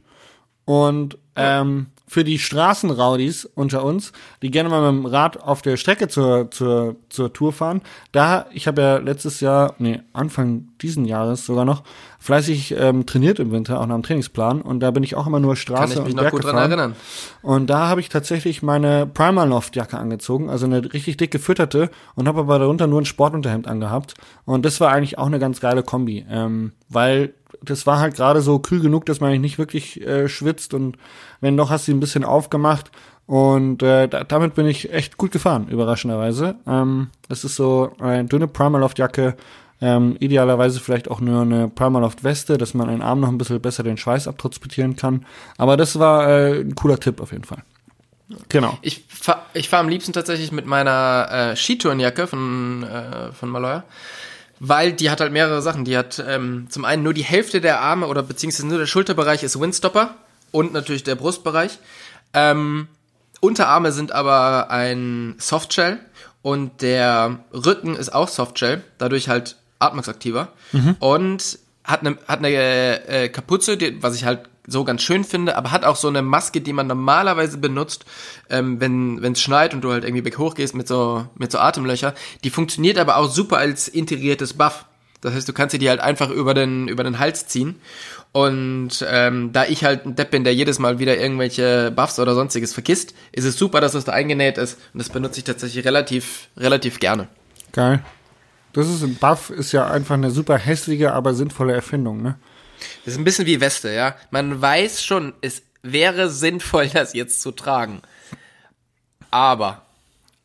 Und ähm, für die Straßenraudis unter uns, die gerne mal mit dem Rad auf der Strecke zur, zur, zur Tour fahren, da, ich habe ja letztes Jahr, nee, Anfang diesen Jahres sogar noch, fleißig ähm, trainiert im Winter, auch nach dem Trainingsplan. Und da bin ich auch immer nur Straße Kann ich mich und noch Berg gut dran erinnern. Und da habe ich tatsächlich meine Primaloft-Jacke angezogen, also eine richtig dick gefütterte und habe aber darunter nur ein Sportunterhemd angehabt. Und das war eigentlich auch eine ganz geile Kombi, ähm, weil das war halt gerade so kühl genug, dass man nicht wirklich äh, schwitzt und wenn doch, hast du ein bisschen aufgemacht. Und äh, da, damit bin ich echt gut gefahren, überraschenderweise. Ähm, das ist so eine dünne Primaloft-Jacke, ähm, idealerweise vielleicht auch nur eine Primaloft-Weste, dass man einen Arm noch ein bisschen besser den Schweiß abtransportieren kann. Aber das war äh, ein cooler Tipp auf jeden Fall. Genau. Ich fahre ich fahr am liebsten tatsächlich mit meiner äh, Skitourenjacke von, äh, von Maloya. Weil die hat halt mehrere Sachen. Die hat ähm, zum einen nur die Hälfte der Arme oder beziehungsweise nur der Schulterbereich ist Windstopper und natürlich der Brustbereich. Ähm, Unterarme sind aber ein Softshell und der Rücken ist auch Softshell, dadurch halt atmungsaktiver und hat eine hat eine äh, Kapuze, die, was ich halt so ganz schön finde, aber hat auch so eine Maske, die man normalerweise benutzt, ähm, wenn es schneit und du halt irgendwie berghoch gehst mit so mit so Atemlöcher. Die funktioniert aber auch super als integriertes Buff. Das heißt, du kannst dir die halt einfach über den über den Hals ziehen. Und ähm, da ich halt ein Depp bin, der jedes Mal wieder irgendwelche Buffs oder sonstiges vergisst, ist es super, dass das da eingenäht ist. Und das benutze ich tatsächlich relativ relativ gerne. Geil. Das ist ein Buff, ist ja einfach eine super hässliche, aber sinnvolle Erfindung, ne? Das ist ein bisschen wie Weste, ja. Man weiß schon, es wäre sinnvoll, das jetzt zu tragen. Aber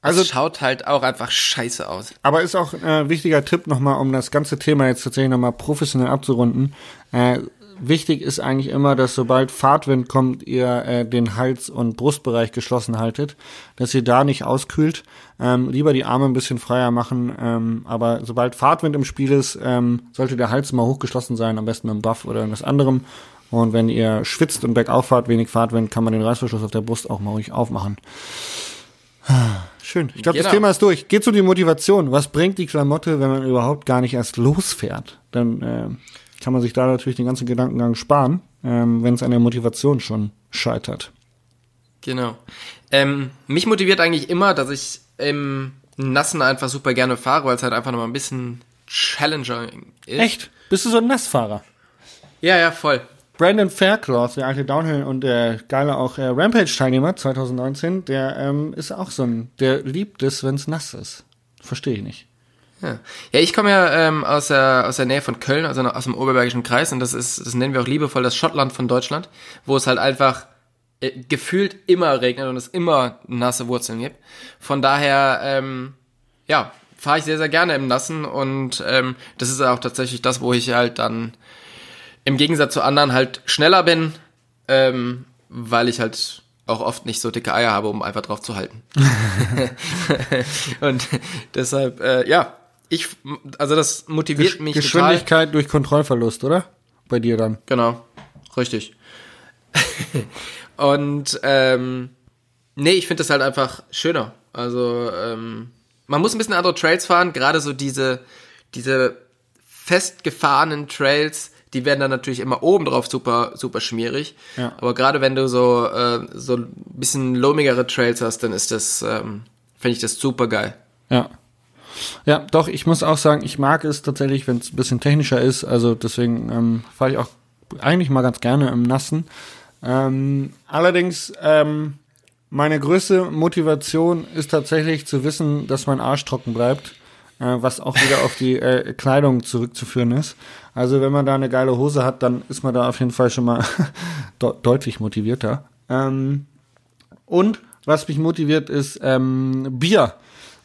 Also- es schaut halt auch einfach scheiße aus. Aber ist auch ein äh, wichtiger Tipp nochmal, um das ganze Thema jetzt tatsächlich nochmal professionell abzurunden. Äh, wichtig ist eigentlich immer, dass sobald Fahrtwind kommt, ihr äh, den Hals- und Brustbereich geschlossen haltet, dass ihr da nicht auskühlt. Ähm, lieber die Arme ein bisschen freier machen, ähm, aber sobald Fahrtwind im Spiel ist, ähm, sollte der Hals mal hochgeschlossen sein, am besten mit einem Buff oder irgendwas anderem. Und wenn ihr schwitzt und bergauf fahrt, wenig Fahrtwind, kann man den Reißverschluss auf der Brust auch mal ruhig aufmachen. Schön. Ich glaube, das Genau. Thema ist durch. Geht zu die Motivation. Was bringt die Klamotte, wenn man überhaupt gar nicht erst losfährt? Dann äh, kann man sich da natürlich den ganzen Gedankengang sparen, ähm, wenn es an der Motivation schon scheitert. Genau. Ähm, mich motiviert eigentlich immer, dass ich im Nassen einfach super gerne fahre, weil es halt einfach nochmal ein bisschen Challenger ist. Echt? Bist du so ein Nassfahrer? Ja, ja, voll. Brandon Faircloth, der alte Downhill und der geile auch äh, Rampage-Teilnehmer 2019, der ähm, ist auch so ein, der liebt es, wenn es nass ist. Verstehe ich nicht. Ja, ja ich komme ja ähm, aus, der, aus der Nähe von Köln, also aus dem Oberbergischen Kreis und das ist, das nennen wir auch liebevoll das Schottland von Deutschland, wo es halt einfach äh, gefühlt immer regnet und es immer nasse Wurzeln gibt. Von daher, ähm, ja, fahre ich sehr, sehr gerne im Nassen und ähm, das ist auch tatsächlich das, wo ich halt dann im Gegensatz zu anderen halt schneller bin, ähm, weil ich halt auch oft nicht so dicke Eier habe, um einfach drauf zu halten. und deshalb, äh, ja, ich, also das motiviert Gesch mich total. Geschwindigkeit durch Kontrollverlust, oder? Bei dir dann. Genau, richtig. und ähm, nee, ich finde das halt einfach schöner. Also ähm, man muss ein bisschen andere Trails fahren, gerade so diese diese festgefahrenen Trails, die werden dann natürlich immer oben drauf super super schmierig. Ja. Aber gerade wenn du so äh, so ein bisschen lomigere Trails hast, dann ist das ähm, finde ich das super geil. Ja. Ja, doch, ich muss auch sagen, ich mag es tatsächlich, wenn es ein bisschen technischer ist. Also deswegen ähm, fahre ich auch eigentlich mal ganz gerne im Nassen. Ähm, allerdings, ähm, meine größte Motivation ist tatsächlich zu wissen, dass mein Arsch trocken bleibt, äh, was auch wieder auf die äh, Kleidung zurückzuführen ist. Also wenn man da eine geile Hose hat, dann ist man da auf jeden Fall schon mal de deutlich motivierter. Ähm, und was mich motiviert, ist ähm, Bier.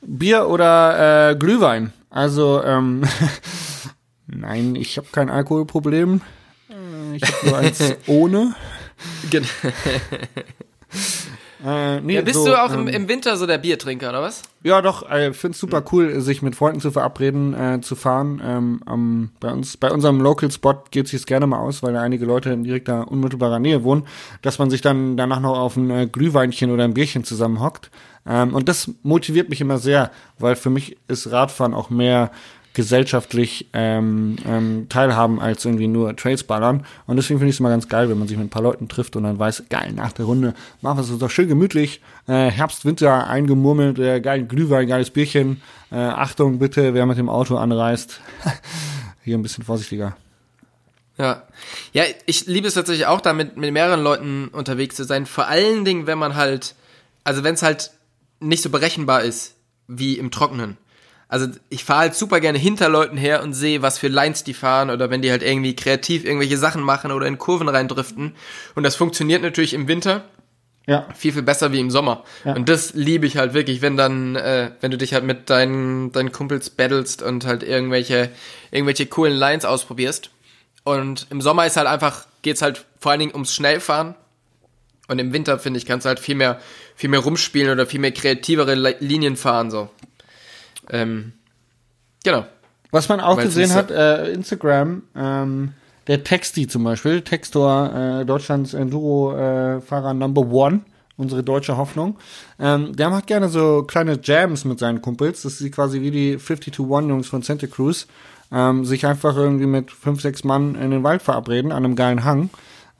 Bier oder äh, Glühwein. Also ähm, Nein, ich habe kein Alkoholproblem. Äh, Ich habe nur eins ohne. Gen- Äh, nee, Ja, bist so, du auch im, ähm, im Winter so der Biertrinker, oder was? Ja, doch, ich finde es super cool, sich mit Freunden zu verabreden, äh, zu fahren. Ähm, am, bei uns, bei unserem Local Spot geht es sich gerne mal aus, weil da einige Leute in direkter, unmittelbarer Nähe wohnen, dass man sich dann danach noch auf ein äh, Glühweinchen oder ein Bierchen zusammenhockt. Ähm, und das motiviert mich immer sehr, weil für mich ist Radfahren auch mehr gesellschaftlich ähm, ähm, teilhaben als irgendwie nur Trails ballern. Und deswegen finde ich es immer ganz geil, wenn man sich mit ein paar Leuten trifft und dann weiß, geil, nach der Runde machen wir es uns doch schön gemütlich. Äh, Herbst, Winter eingemurmelt, äh, geil Glühwein, geiles Bierchen. Äh, Achtung bitte, wer mit dem Auto anreist. Hier ein bisschen vorsichtiger. Ja. Ja, ich liebe es tatsächlich auch, da mit, mit mehreren Leuten unterwegs zu sein. Vor allen Dingen, wenn man halt, also wenn es halt nicht so berechenbar ist wie im Trockenen. Also ich fahre halt super gerne hinter Leuten her und sehe, was für Lines die fahren oder wenn die halt irgendwie kreativ irgendwelche Sachen machen oder in Kurven reindriften. Und das funktioniert natürlich im Winter Ja, viel, viel besser wie im Sommer. Ja. Und das liebe ich halt wirklich, wenn dann, äh, wenn du dich halt mit deinen, deinen Kumpels battlest und halt irgendwelche, irgendwelche coolen Lines ausprobierst. Und im Sommer ist halt einfach, geht's halt vor allen Dingen ums Schnellfahren. Und im Winter, finde ich, kannst du halt viel mehr, viel mehr rumspielen oder viel mehr kreativere Li- Linien fahren, so. Ähm, genau. Was man auch Weil's gesehen hat, äh, Instagram, ähm, der Texti zum Beispiel, Textor, äh, Deutschlands Enduro-Fahrer Number One, unsere deutsche Hoffnung, ähm, der macht gerne so kleine Jams mit seinen Kumpels. Das ist quasi wie die 52-One-Jungs von Santa Cruz. Ähm, sich einfach irgendwie mit fünf, sechs Mann in den Wald verabreden, an einem geilen Hang.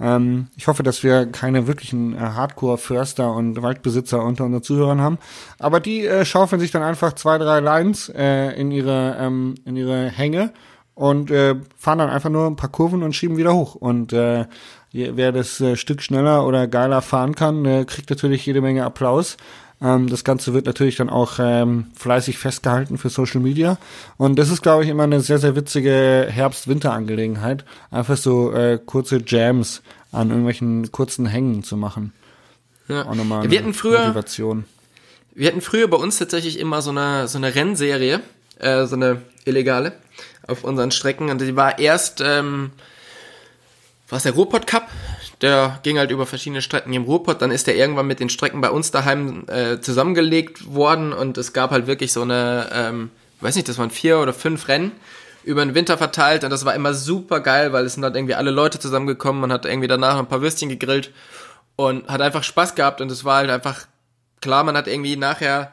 Ähm, ich hoffe, dass wir keine wirklichen äh, Hardcore-Förster und Waldbesitzer unter unseren Zuhörern haben. Aber die äh, schaufeln sich dann einfach zwei, drei Lines äh, in ihre ähm, in ihre Hänge und äh, fahren dann einfach nur ein paar Kurven und schieben wieder hoch. Und äh, wer das äh, Stück schneller oder geiler fahren kann, äh, kriegt natürlich jede Menge Applaus. Ähm, das Ganze wird natürlich dann auch ähm, fleißig festgehalten für Social Media. Und das ist, glaube ich, immer eine sehr, sehr witzige Herbst-Winter-Angelegenheit. Einfach so äh, kurze Jams an irgendwelchen kurzen Hängen zu machen. Ja. Auch nochmal Wir hatten früher, Motivation. Wir hatten früher bei uns tatsächlich immer so eine, so eine Rennserie, äh, so eine illegale, auf unseren Strecken. Und die war erst, ähm, war es der Ruhrpott Cup? Der ging halt über verschiedene Strecken im Ruhrpott. Dann ist der irgendwann mit den Strecken bei uns daheim äh, zusammengelegt worden. Und es gab halt wirklich so eine, ähm, weiß nicht, das waren vier oder fünf Rennen über den Winter verteilt. Und das war immer super geil, weil es sind halt irgendwie alle Leute zusammengekommen. Man hat irgendwie danach ein paar Würstchen gegrillt und hat einfach Spaß gehabt. Und es war halt einfach klar, man hat irgendwie nachher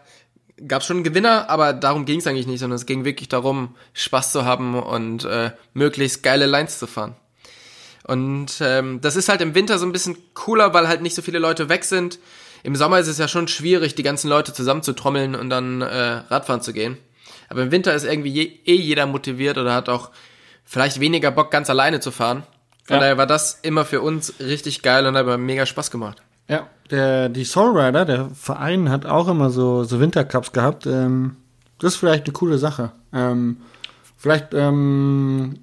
gab es schon einen Gewinner, aber darum ging es eigentlich nicht, sondern es ging wirklich darum, Spaß zu haben und äh, möglichst geile Lines zu fahren. Und ähm, das ist halt im Winter so ein bisschen cooler, weil halt nicht so viele Leute weg sind. Im Sommer ist es ja schon schwierig, die ganzen Leute zusammenzutrommeln und dann äh, Radfahren zu gehen. Aber im Winter ist irgendwie je, eh jeder motiviert oder hat auch vielleicht weniger Bock, ganz alleine zu fahren. Von Ja. daher war das immer für uns richtig geil und hat aber mega Spaß gemacht. Ja, der, die Soul Rider, der Verein, hat auch immer so, so Wintercups gehabt. Ähm, das ist vielleicht eine coole Sache. Ähm, vielleicht, ähm,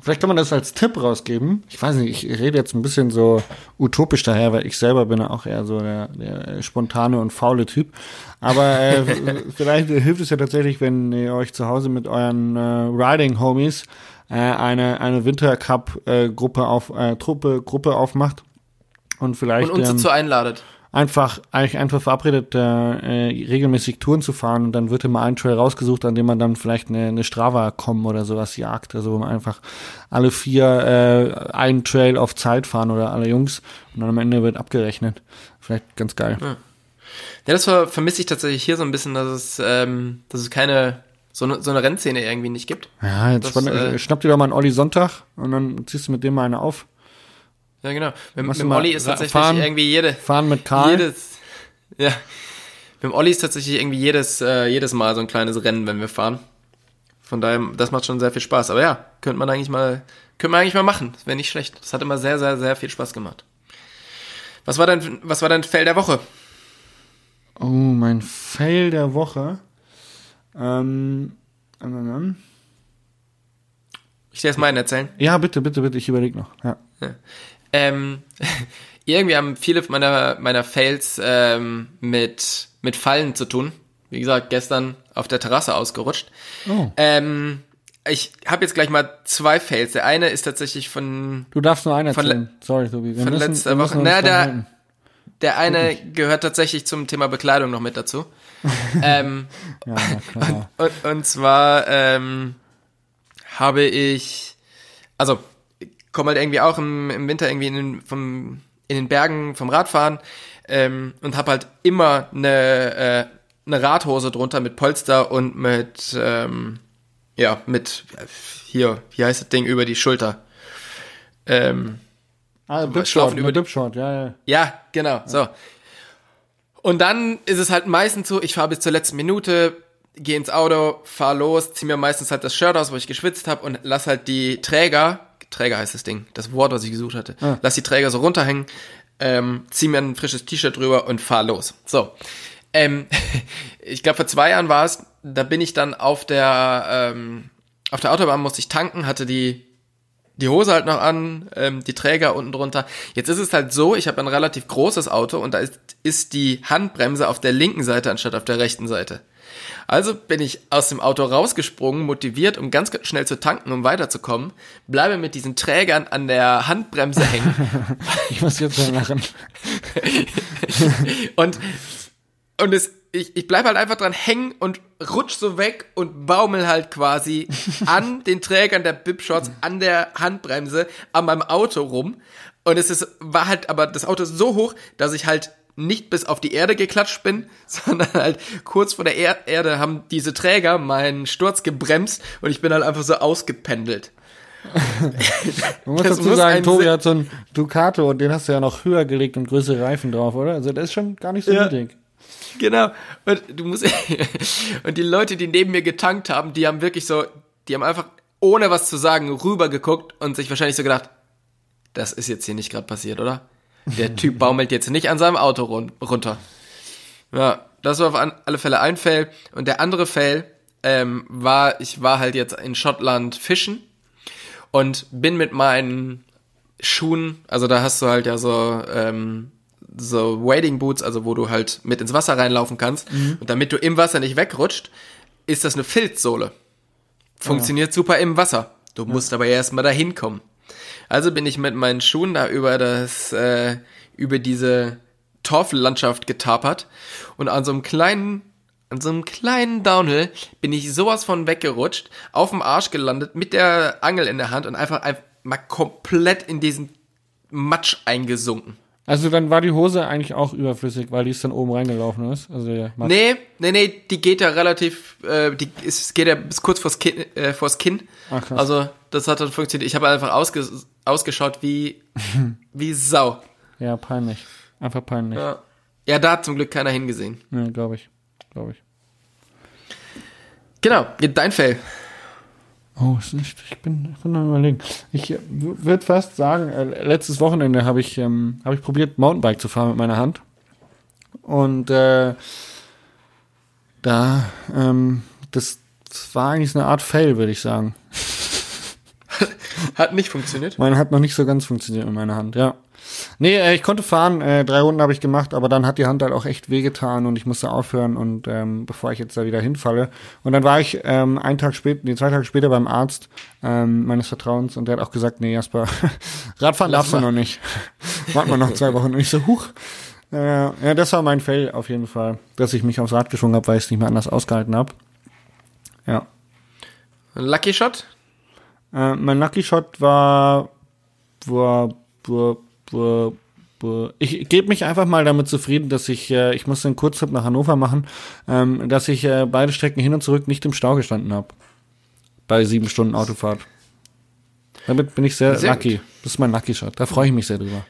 vielleicht kann man das als Tipp rausgeben. Ich weiß nicht, ich rede jetzt ein bisschen so utopisch daher, weil ich selber bin ja auch eher so der, der spontane und faule Typ. Aber äh, vielleicht hilft es ja tatsächlich, wenn ihr euch zu Hause mit euren äh, Riding-Homies äh, eine, eine Wintercup-Gruppe auf, äh, Truppe, Gruppe aufmacht. Und vielleicht Und uns ähm, dazu einladet. einfach eigentlich einfach verabredet, äh, äh, regelmäßig Touren zu fahren und dann wird immer ein Trail rausgesucht, an dem man dann vielleicht eine, eine Strava kommen oder sowas jagt, also wo man einfach alle vier äh, einen Trail auf Zeit fahren oder alle Jungs und dann am Ende wird abgerechnet. Vielleicht ganz geil. Ja, das ver vermisse ich tatsächlich hier so ein bisschen, dass es, ähm, dass es keine so eine, so eine Rennszene irgendwie nicht gibt. Ja, jetzt Das, äh, schnapp dir doch mal einen Olli Sonntag und dann ziehst du mit dem mal eine auf. Ja, genau. Mit, mit dem Olli ist tatsächlich fahren? irgendwie jede, Fahren mit Karl. jedes, ja, mit dem Olli ist tatsächlich irgendwie jedes, äh, jedes Mal so ein kleines Rennen, wenn wir fahren. Von daher, das macht schon sehr viel Spaß. Aber ja, könnte man eigentlich mal, könnte man eigentlich mal machen. Das wäre nicht schlecht. Das hat immer sehr, sehr, sehr viel Spaß gemacht. Was war dein, was war dein Fell der Woche? Oh, mein Fail der Woche. Ähm, ähm, ähm. Ich dir jetzt meinen erzählen. ja, bitte, bitte, bitte, ich überlege noch. Ja. Ähm, irgendwie haben viele meiner, meiner Fails ähm, mit, mit Fallen zu tun. Wie gesagt, gestern auf der Terrasse ausgerutscht. Oh. Ähm, ich habe jetzt gleich mal zwei Fails. Der eine ist tatsächlich von Du darfst nur einen erzählen. Sorry, Tobi. Wir von müssen, letzter Woche. Na, der-. Der eine gehört tatsächlich zum Thema Bekleidung noch mit dazu. ähm, Ja, klar. und, und zwar ähm, habe ich, also komme halt irgendwie auch im, im Winter irgendwie in den, vom, in den Bergen vom Radfahren ähm, und habe halt immer eine, äh, eine Radhose drunter mit Polster und mit, ähm, ja, mit, hier, wie heißt das Ding, über die Schulter. Ähm, Ah, Dipshot, über über Dipshot, ja, ja. ja, genau, so. Und dann ist es halt meistens so, ich fahre bis zur letzten Minute, gehe ins Auto, fahr los, zieh mir meistens halt das Shirt aus, wo ich geschwitzt habe und lass halt die Träger, Träger heißt das Ding, das Wort, was ich gesucht hatte, lass die Träger so runterhängen, ähm, zieh mir ein frisches T-Shirt drüber und fahr los. So. Ähm, ich glaube, vor zwei Jahren war es, da bin ich dann auf der, ähm, auf der Autobahn musste ich tanken, hatte die die Hose halt noch an, ähm, die Träger unten drunter. Jetzt ist es halt so, ich habe ein relativ großes Auto und da ist, ist die Handbremse auf der linken Seite anstatt auf der rechten Seite. Also bin ich aus dem Auto rausgesprungen, motiviert, um ganz schnell zu tanken, um weiterzukommen, bleibe mit diesen Trägern an der Handbremse hängen Ich muss jetzt schon lachen. und, und es, ich, ich bleib halt einfach dran hängen und rutsch so weg und baumel halt quasi an den Trägern der Bipshots, an der Handbremse, an meinem Auto rum. Und es ist, war halt aber das Auto ist so hoch, dass ich halt nicht bis auf die Erde geklatscht bin, sondern halt kurz vor der er Erde haben diese Träger meinen Sturz gebremst und ich bin halt einfach so ausgependelt. Man muss Das dazu muss sagen, Tobi hat so einen Ducato und den hast du ja noch höher gelegt und größere Reifen drauf, oder? Also der ist schon gar nicht so Ja. niedrig. Genau. Und du musst und die Leute, die neben mir getankt haben, die haben wirklich so, die haben einfach ohne was zu sagen rübergeguckt und sich wahrscheinlich so gedacht, das ist jetzt hier nicht gerade passiert, oder? Der Typ baumelt jetzt nicht an seinem Auto run runter. Ja, das war auf alle Fälle ein Fail. Und der andere Fail ähm, war, ich war halt jetzt in Schottland fischen und bin mit meinen Schuhen, also da hast du halt ja so, ähm, so Wading Boots, also wo du halt mit ins Wasser reinlaufen kannst. Und damit du im Wasser nicht wegrutscht, ist das eine Filzsohle. Funktioniert super im Wasser. Du musst aber erstmal dahin kommen. Also bin ich mit meinen Schuhen da über das, äh, über diese Torfellandschaft getapert und an so einem kleinen, an so einem kleinen Downhill bin ich sowas von weggerutscht, auf dem Arsch gelandet, mit der Angel in der Hand und einfach, einfach mal komplett in diesen Matsch eingesunken. Also dann war die Hose eigentlich auch überflüssig, weil die ist dann oben reingelaufen ist. Also. Nee, nee, nee, die geht ja relativ, äh, die ist, geht ja bis kurz vors Kinn, äh, vors Kinn. Ach, krass. Also, das hat dann funktioniert. Ich habe einfach ausge, ausgeschaut wie, wie Sau. Ja, peinlich. Einfach peinlich. Ja, Ja. ja, da hat zum Glück keiner hingesehen. glaube ich. Glaube ich. Genau, dein Fail. Oh, nicht, ich bin, ich bin am überlegen. Ich äh, würde fast sagen, äh, letztes Wochenende habe ich, ähm, habe ich probiert, Mountainbike zu fahren mit meiner Hand. Und äh, da, ähm, das, das war eigentlich so eine Art Fail, würde ich sagen. Hat nicht funktioniert. Meine hat noch nicht so ganz funktioniert mit meiner Hand, ja. Nee, äh, ich konnte fahren, äh, drei Runden habe ich gemacht, aber dann hat die Hand halt auch echt wehgetan und ich musste aufhören und ähm, bevor ich jetzt da wieder hinfalle. Und dann war ich ähm, einen Tag später, nee, zwei Tage später beim Arzt ähm, meines Vertrauens und der hat auch gesagt, nee, Jasper, Radfahren darfst du noch nicht. Warten wir noch zwei Wochen. Und ich so, huch. Äh, ja, das war mein Fail auf jeden Fall, dass ich mich aufs Rad geschwungen habe, weil ich es nicht mehr anders ausgehalten habe. Ja. Lucky Shot? Äh, mein Lucky Shot war, war, war ich gebe mich einfach mal damit zufrieden, dass ich, äh, ich musste einen Kurztrip nach Hannover machen, ähm, dass ich äh, beide Strecken hin und zurück nicht im Stau gestanden habe. Bei sieben Stunden Autofahrt. Damit bin ich sehr, Sehr lucky. Das ist mein Lucky Shot. Da freue ich mich sehr drüber.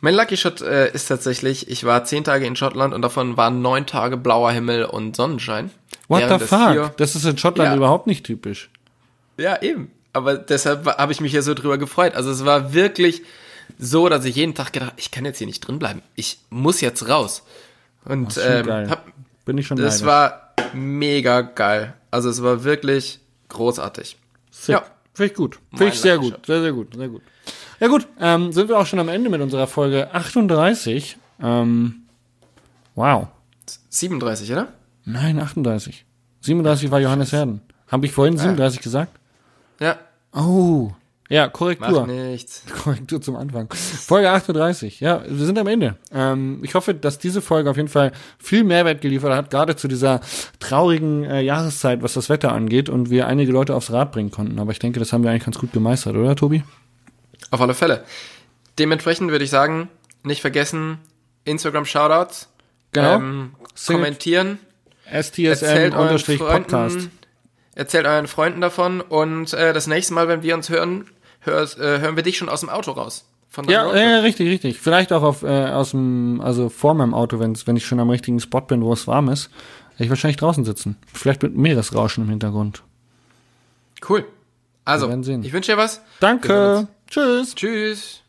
Mein Lucky Shot äh, ist tatsächlich, ich war zehn Tage in Schottland und davon waren neun Tage blauer Himmel und Sonnenschein. What the fuck? das ist in Schottland Ja. überhaupt nicht typisch. Ja, eben. Aber deshalb habe ich mich ja so drüber gefreut. Also es war wirklich so, dass ich jeden Tag gedacht, ich kann jetzt hier nicht drin bleiben. Ich muss jetzt raus. Und schon ähm, hab, Bin ich schon das neidisch. war mega geil. Also es war wirklich großartig. Sick. Ja. Finde ich gut. Finde ich sehr gut. Sehr, sehr gut. Sehr gut. Ja gut, ähm, sind wir auch schon am Ende mit unserer Folge 38. Ähm, wow. 37, oder? Nein, 38. 37 war Johannes Herden. Habe ich vorhin 37 gesagt? Ja, Oh. Ja, Korrektur. nichts. Korrektur zum Anfang. Folge 38. Ja, wir sind am Ende. Ähm, ich hoffe, dass diese Folge auf jeden Fall viel Mehrwert geliefert hat, gerade zu dieser traurigen äh, Jahreszeit, was das Wetter angeht und wir einige Leute aufs Rad bringen konnten. Aber ich denke, das haben wir eigentlich ganz gut gemeistert, oder, Tobi? Auf alle Fälle. Dementsprechend würde ich sagen, nicht vergessen, Instagram-Shoutouts. Genau. Ähm, kommentieren. Erzählt euren STSM-Podcast. Freunden, erzählt euren Freunden davon und äh, das nächste Mal, wenn wir uns hören, hörst, äh, hören wir dich schon aus dem Auto raus. Ja, ja, richtig, richtig. Vielleicht auch auf, äh, aus dem, also vor meinem Auto, wenn's, wenn ich schon am richtigen Spot bin, wo es warm ist, werde ich wahrscheinlich draußen sitzen. Vielleicht mit Meeresrauschen im Hintergrund. Cool. Also, Wir werden sehen. ich wünsche dir was. Danke. Tschüss. Tschüss.